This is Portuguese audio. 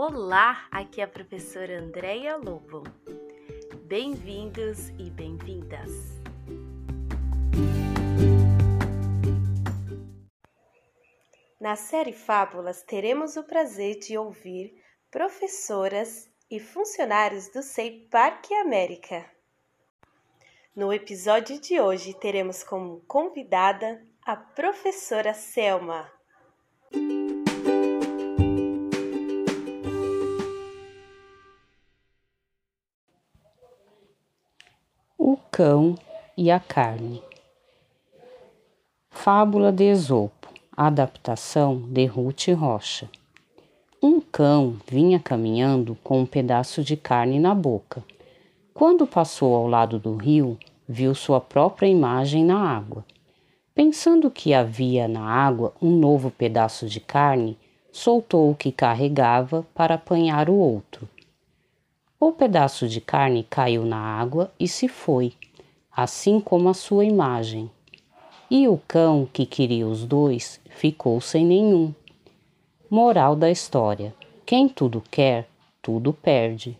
Olá, aqui é a professora Andréia Lobo. Bem-vindos e bem-vindas. Na série Fábulas, teremos o prazer de ouvir professoras e funcionários do SEI Parque América. No episódio de hoje, teremos como convidada a professora Selma. O cão e a carne. Fábula de Esopo. Adaptação de Ruth Rocha. Um cão vinha caminhando com um pedaço de carne na boca. Quando passou ao lado do rio, viu sua própria imagem na água. Pensando que havia na água um novo pedaço de carne, soltou o que carregava para apanhar o outro. O pedaço de carne caiu na água e se foi, assim como a sua imagem. E o cão, que queria os dois, ficou sem nenhum. Moral da história: quem tudo quer, tudo perde.